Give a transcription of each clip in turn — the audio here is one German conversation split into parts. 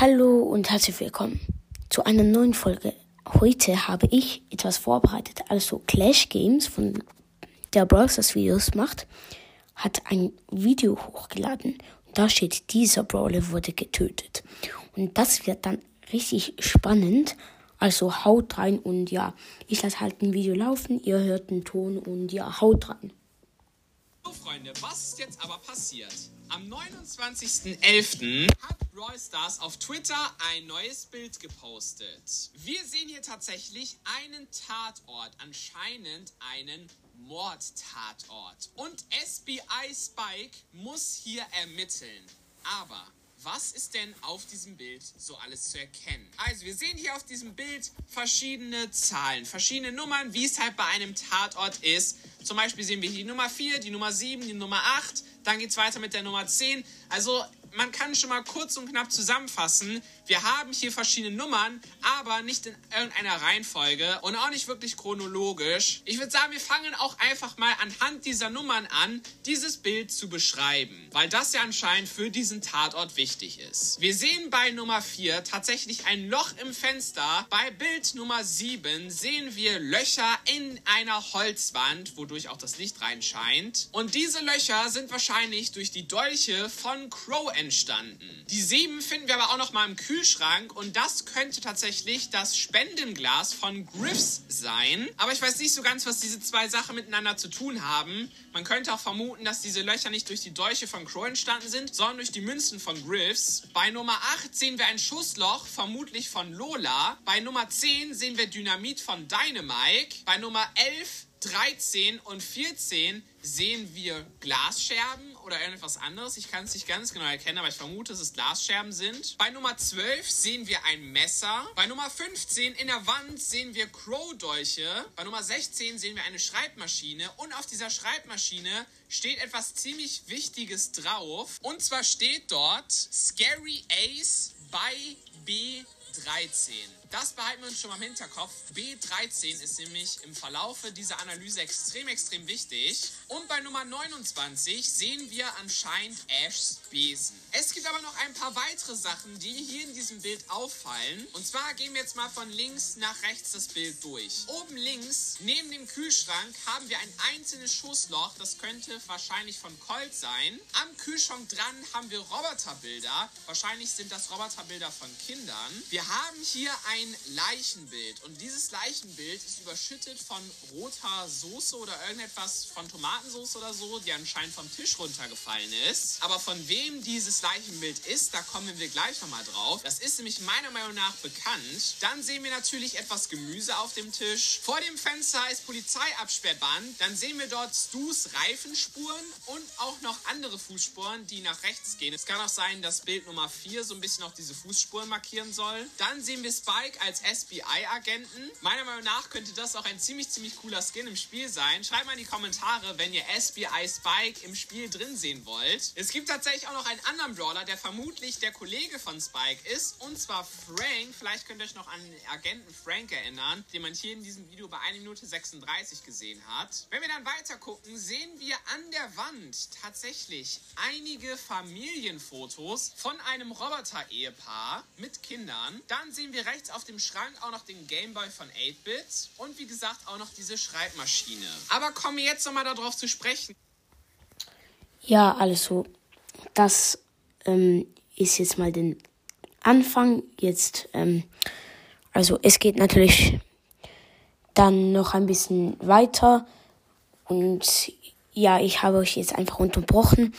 Hallo und herzlich willkommen zu einer neuen Folge. Heute habe ich etwas vorbereitet. Also Clash Games, von der Brawlers Videos macht, hat ein Video hochgeladen. Und da steht, dieser Brawler wurde getötet. Und das wird dann richtig spannend. Also haut rein und ja, ich lasse halt ein Video laufen, ihr hört den Ton und ja, haut rein. So Freunde, was ist jetzt aber passiert? Am 29.11. hat Brawl Stars auf Twitter ein neues Bild gepostet. Wir sehen hier tatsächlich einen Tatort, anscheinend einen Mordtatort. Und SBI Spike muss hier ermitteln. Aber was ist denn auf diesem Bild so alles zu erkennen? Also, wir sehen hier auf diesem Bild verschiedene Zahlen, verschiedene Nummern, wie es halt bei einem Tatort ist. Zum Beispiel sehen wir hier die Nummer 4, die Nummer 7, die Nummer 8. Dann geht es weiter mit der Nummer 10. Also, man kann schon mal kurz und knapp zusammenfassen. Wir haben hier verschiedene Nummern, aber nicht in irgendeiner Reihenfolge und auch nicht wirklich chronologisch. Ich würde sagen, wir fangen auch einfach mal anhand dieser Nummern an, dieses Bild zu beschreiben, weil das ja anscheinend für diesen Tatort wichtig ist. Wir sehen bei Nummer 4 tatsächlich ein Loch im Fenster. Bei Bild Nummer 7 sehen wir Löcher in einer Holzwand, wodurch auch das Licht reinscheint. Und diese Löcher sind wahrscheinlich durch die Dolche von Crow entstanden. Die 7 finden wir aber auch noch mal im Kühlschrank und das könnte tatsächlich das Spendenglas von Griffs sein. Aber ich weiß nicht so ganz, was diese zwei Sachen miteinander zu tun haben. Man könnte auch vermuten, dass diese Löcher nicht durch die Dolche von Crow entstanden sind, sondern durch die Münzen von Griffs. Bei Nummer 8 sehen wir ein Schussloch, vermutlich von Lola. Bei Nummer 10 sehen wir Dynamit von Dynamike. Bei Nummer 11 13 und 14 sehen wir Glasscherben oder irgendetwas anderes. Ich kann es nicht ganz genau erkennen, aber ich vermute, dass es Glasscherben sind. Bei Nummer 12 sehen wir ein Messer. Bei Nummer 15 in der Wand sehen wir Crow-Dolche. Bei Nummer 16 sehen wir eine Schreibmaschine. Und auf dieser Schreibmaschine steht etwas ziemlich Wichtiges drauf. Und zwar steht dort Scary Ace bei B13. Das behalten wir uns schon mal im Hinterkopf. B13 ist nämlich im Verlaufe dieser Analyse extrem, extrem wichtig. Und bei Nummer 29 sehen wir anscheinend Ashs Besen. Es gibt aber noch ein paar weitere Sachen, die hier in diesem Bild auffallen. Und zwar gehen wir jetzt mal von links nach rechts das Bild durch. Oben links, neben dem Kühlschrank, haben wir ein einzelnes Schussloch. Das könnte wahrscheinlich von Colt sein. Am Kühlschrank dran haben wir Roboterbilder. Wahrscheinlich sind das Roboterbilder von Kindern. Wir haben hier ein Leichenbild. Und dieses Leichenbild ist überschüttet von roter Soße oder irgendetwas von Tomatensauce oder so, die anscheinend vom Tisch runtergefallen ist. Aber von wem dieses Leichenbild ist, da kommen wir gleich nochmal drauf. Das ist nämlich meiner Meinung nach bekannt. Dann sehen wir natürlich etwas Gemüse auf dem Tisch. Vor dem Fenster ist Polizeiabsperrband. Dann sehen wir dort Stu's Reifenspuren und auch noch andere Fußspuren, die nach rechts gehen. Es kann auch sein, dass Bild Nummer 4 so ein bisschen auch diese Fußspuren markieren soll. Dann sehen wir Spike als SBI-Agenten. Meiner Meinung nach könnte das auch ein ziemlich, ziemlich cooler Skin im Spiel sein. Schreibt mal in die Kommentare, wenn ihr SBI Spike im Spiel drin sehen wollt. Es gibt tatsächlich auch noch einen anderen Brawler, der vermutlich der Kollege von Spike ist. Und zwar Frank. Vielleicht könnt ihr euch noch an den Agenten Frank erinnern, den man hier in diesem Video bei 1 Minute 36 gesehen hat. Wenn wir dann weiter gucken, sehen wir an der Wand tatsächlich einige Familienfotos von einem Roboter-Ehepaar mit Kindern. Dann sehen wir rechts auf dem Schrank auch noch den Gameboy von 8-Bit und wie gesagt auch noch diese Schreibmaschine. Aber kommen wir jetzt nochmal darauf zu sprechen. Ja, also das ähm, ist jetzt mal den Anfang. Jetzt, ähm, also es geht natürlich dann noch ein bisschen weiter und ja, ich habe euch jetzt einfach unterbrochen.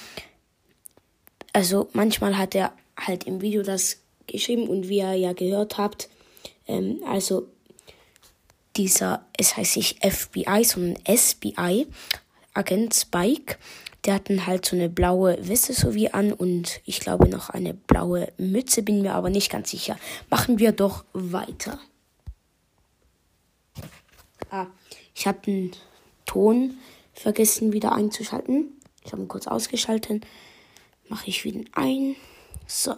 Also manchmal hat er halt im Video das geschrieben und wie ihr ja gehört habt, ähm, also dieser, es heißt nicht FBI, sondern SBI, Agent Spike, der hatten halt so eine blaue Weste so wie an und ich glaube noch eine blaue Mütze, bin mir aber nicht ganz sicher. Machen wir doch weiter. Ah, ich habe den Ton vergessen wieder einzuschalten. Ich habe ihn kurz ausgeschaltet. Mache ich wieder ein. So.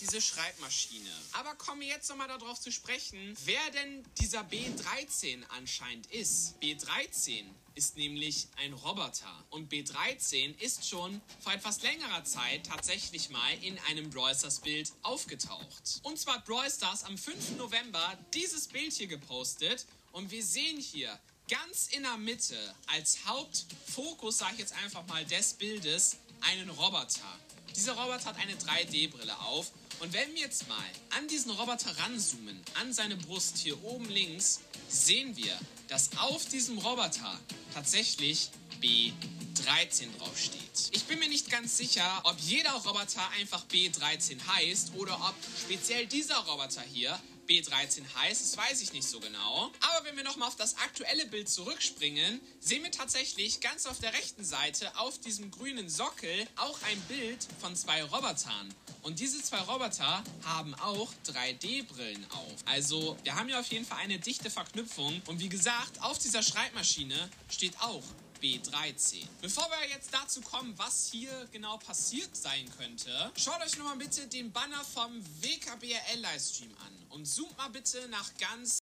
Diese Schreibmaschine. Aber kommen wir jetzt nochmal darauf zu sprechen, wer denn dieser B13 anscheinend ist. B13 ist nämlich ein Roboter. Und B13 ist schon vor etwas längerer Zeit tatsächlich mal in einem Brawl Stars Bild aufgetaucht. Und zwar hat Brawl Stars am 5. November dieses Bild hier gepostet. Und wir sehen hier ganz in der Mitte als Hauptfokus, sage ich jetzt einfach mal, des Bildes einen Roboter. Dieser Roboter hat eine 3D-Brille auf. Und wenn wir jetzt mal an diesen Roboter ranzoomen, an seine Brust hier oben links, sehen wir, dass auf diesem Roboter tatsächlich B13 draufsteht. Ich bin mir nicht ganz sicher, ob jeder Roboter einfach B13 heißt oder ob speziell dieser Roboter hier B13 heißt, das weiß ich nicht so genau. Aber wenn wir nochmal auf das aktuelle Bild zurückspringen, sehen wir tatsächlich ganz auf der rechten Seite auf diesem grünen Sockel auch ein Bild von zwei Robotern. Und diese zwei Roboter haben auch 3D-Brillen auf. Also wir haben ja auf jeden Fall eine dichte Verknüpfung. Und wie gesagt, auf dieser Schreibmaschine steht auch B13. Bevor wir jetzt dazu kommen, was hier genau passiert sein könnte, schaut euch nochmal bitte den Banner vom WKBRL-Livestream an und zoomt mal bitte nach ganz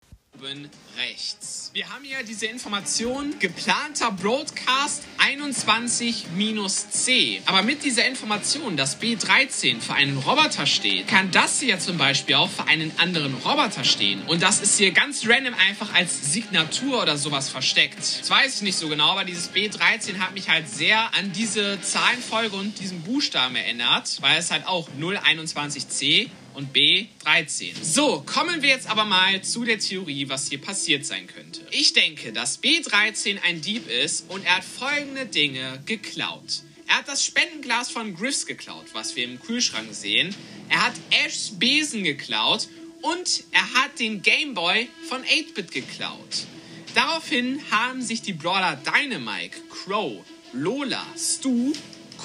oben rechts. Wir haben hier diese Information, geplanter Broadcast 21-C. Aber mit dieser Information, dass B13 für einen Roboter steht, kann das hier zum Beispiel auch für einen anderen Roboter stehen. Und das ist hier ganz random einfach als Signatur oder sowas versteckt. Das weiß ich nicht so genau, aber dieses B13 hat mich halt sehr an diese Zahlenfolge und diesen Buchstaben erinnert, weil es halt auch 021C und B 13. So, kommen wir jetzt aber mal zu der Theorie, was hier passiert sein könnte. Ich denke, dass B13 ein Dieb ist und er hat folgende Dinge geklaut. Er hat das Spendenglas von Griffs geklaut, was wir im Kühlschrank sehen. Er hat Ashs Besen geklaut und er hat den Gameboy von 8-Bit geklaut. Daraufhin haben sich die Brawler Dynamike, Crow, Lola, Stu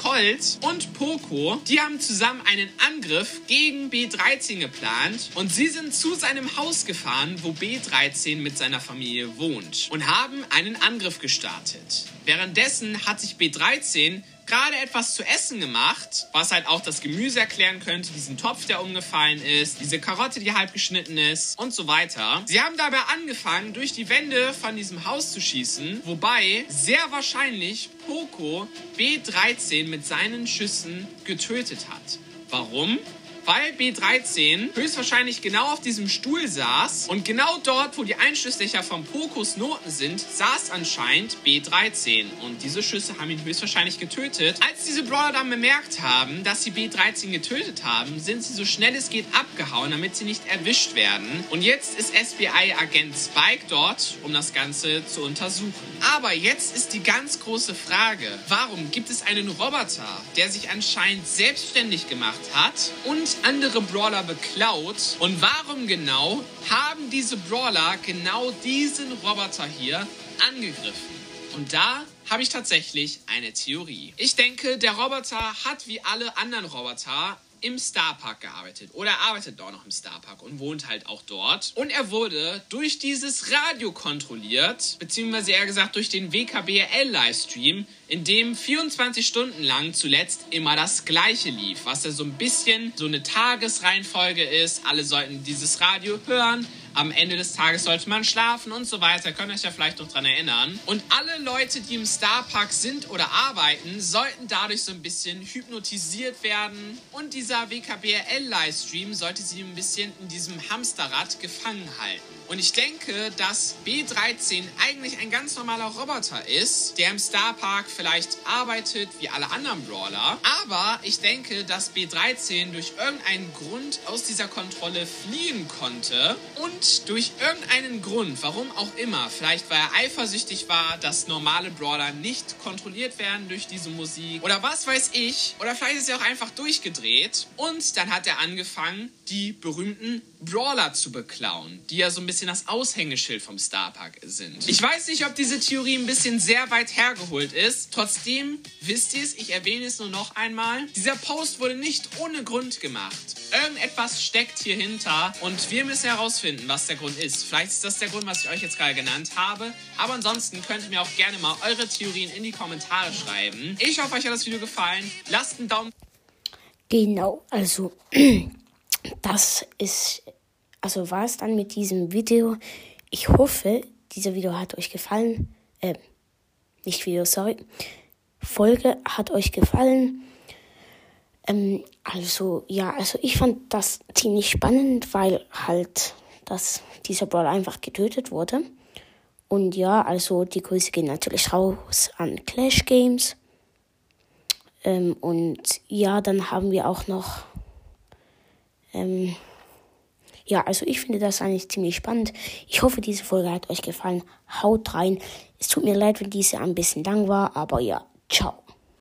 Colt und Poco, die haben zusammen einen Angriff gegen B13 geplant und sie sind zu seinem Haus gefahren, wo B13 mit seiner Familie wohnt und haben einen Angriff gestartet. Währenddessen hat sich B13 gerade etwas zu essen gemacht, was halt auch das Gemüse erklären könnte, diesen Topf, der umgefallen ist, diese Karotte, die halb geschnitten ist und so weiter. Sie haben dabei angefangen, durch die Wände von diesem Haus zu schießen, wobei sehr wahrscheinlich Poco B13 mit seinen Schüssen getötet hat. Warum? Weil B13 höchstwahrscheinlich genau auf diesem Stuhl saß und genau dort, wo die Einschusslöcher vom Pokus Noten sind, saß anscheinend B13 und diese Schüsse haben ihn höchstwahrscheinlich getötet. Als diese Brawler dann bemerkt haben, dass sie B13 getötet haben, sind sie so schnell es geht abgehauen, damit sie nicht erwischt werden. Und jetzt ist SBI-Agent Spike dort, um das Ganze zu untersuchen. Aber jetzt ist die ganz große Frage, warum gibt es einen Roboter, der sich anscheinend selbstständig gemacht hat und andere Brawler beklaut. Und warum genau haben diese Brawler genau diesen Roboter hier angegriffen? Und da habe ich tatsächlich eine Theorie. Ich denke, der Roboter hat wie alle anderen Roboter im Starpark gearbeitet oder er arbeitet dort noch im Starpark und wohnt halt auch dort. Und er wurde durch dieses Radio kontrolliert, beziehungsweise eher gesagt durch den WKBL-Livestream, in dem 24 Stunden lang zuletzt immer das Gleiche lief, was ja so ein bisschen so eine Tagesreihenfolge ist. Alle sollten dieses Radio hören am Ende des Tages sollte man schlafen und so weiter. Könnt ihr euch ja vielleicht noch dran erinnern. Und alle Leute, die im Starpark sind oder arbeiten, sollten dadurch so ein bisschen hypnotisiert werden. Und dieser WKBRL-Livestream sollte sie ein bisschen in diesem Hamsterrad gefangen halten. Und ich denke, dass B13 eigentlich ein ganz normaler Roboter ist, der im Starpark vielleicht arbeitet wie alle anderen Brawler. Aber ich denke, dass B13 durch irgendeinen Grund aus dieser Kontrolle fliehen konnte und durch irgendeinen Grund, warum auch immer, vielleicht weil er eifersüchtig war, dass normale Brawler nicht kontrolliert werden durch diese Musik oder was weiß ich, oder vielleicht ist er auch einfach durchgedreht und dann hat er angefangen, die berühmten Brawler zu beklauen, die ja so ein bisschen das Aushängeschild vom Starpark sind. Ich weiß nicht, ob diese Theorie ein bisschen sehr weit hergeholt ist. Trotzdem, wisst ihr es, ich erwähne es nur noch einmal. Dieser Post wurde nicht ohne Grund gemacht. Irgendetwas steckt hier hinter und wir müssen herausfinden, was der Grund ist. Vielleicht ist das der Grund, was ich euch jetzt gerade genannt habe. Aber ansonsten könnt ihr mir auch gerne mal eure Theorien in die Kommentare schreiben. Ich hoffe, euch hat das Video gefallen. Lasst einen Daumen. Genau, also das ist, also war es dann mit diesem Video. Ich hoffe, dieser Video hat euch gefallen. Äh, nicht Video, sorry. Folge hat euch gefallen. Ähm, also, ja, also ich fand das ziemlich spannend, weil halt dass dieser Brawl einfach getötet wurde. Und ja, also die Grüße gehen natürlich raus an Clash Games. Ähm, und ja, dann haben wir auch noch. Ähm, ja, also ich finde das eigentlich ziemlich spannend. Ich hoffe, diese Folge hat euch gefallen. Haut rein. Es tut mir leid, wenn diese ein bisschen lang war, aber ja, ciao.